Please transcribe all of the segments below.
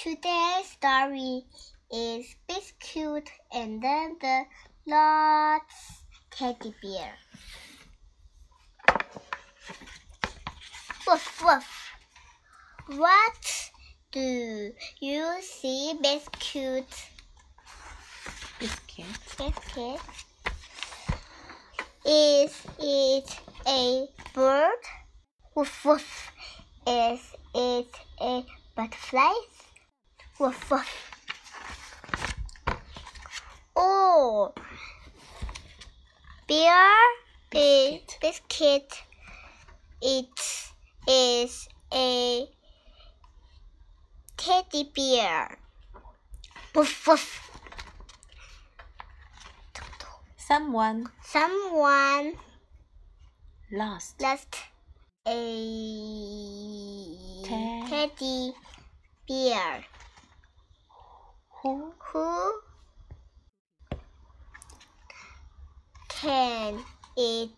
Today's story is Biscuit and then the Lost Teddy Bear. Woof woof. What do you see, Biscuit? Biscuit. Biscuit. Is it a bird? Woof woof. Is it a butterfly? Woof woof. Oh, bear is Biscuit. biscuit. It is a teddy bear. Woof woof. Someone Someone lost lost a Te- teddy bear. Who Who can it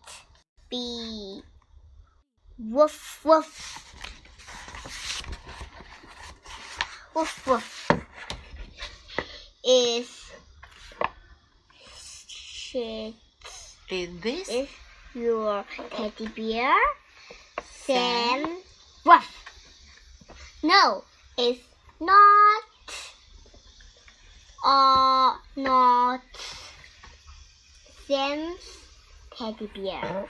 be? Woof woof. Woof woof. Is shit is this? is your teddy bear? Sam Woof. No, it's not. Uh, not Sam's teddy bear.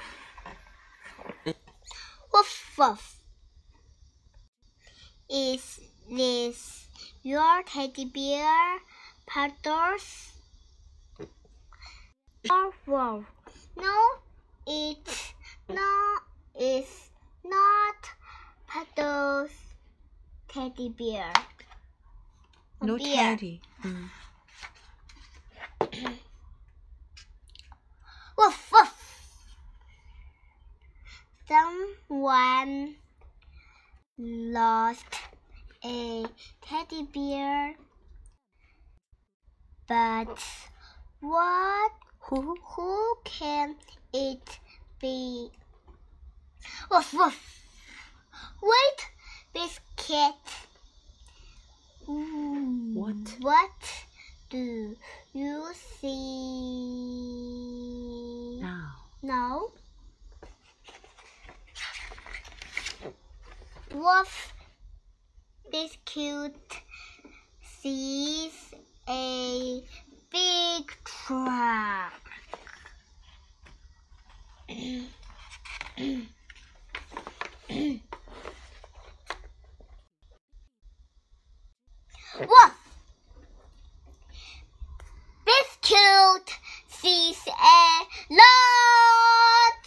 Woof woof. Is this your teddy bear, Puddles? Woof woof. No, it's not. It's not Puddles teddy bear. No teddy. Mm. Woof woof. Someone lost a teddy bear, but what? Who? Who can it be? Woof woof. Wait, biscuit. What? What do you see? Now. No. Wolf Biscuit sees a big truck. Wolf Biscuit sees a lot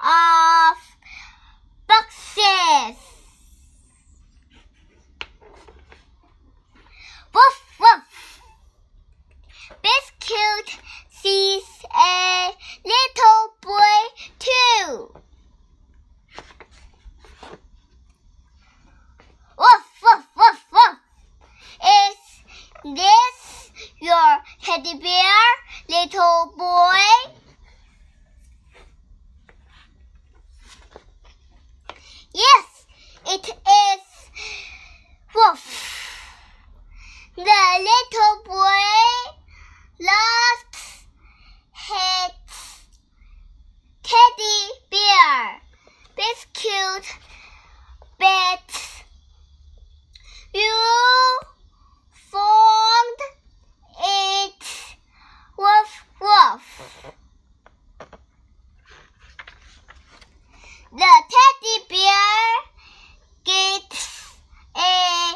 of boxes. Woof woof. Biscuit sees a little boy too. Woof woof woof woof. Is this your teddy bear, little boy? Yes, it is. Woof. The little boy lost his teddy bear. Biscuit bet you found it. Woof woof. The teddy bear gets a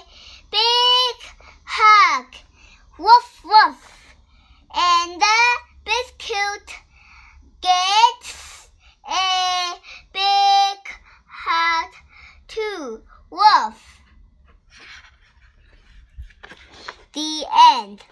big hug. Woof woof. And the biscuit gets a big hug Woof. The end.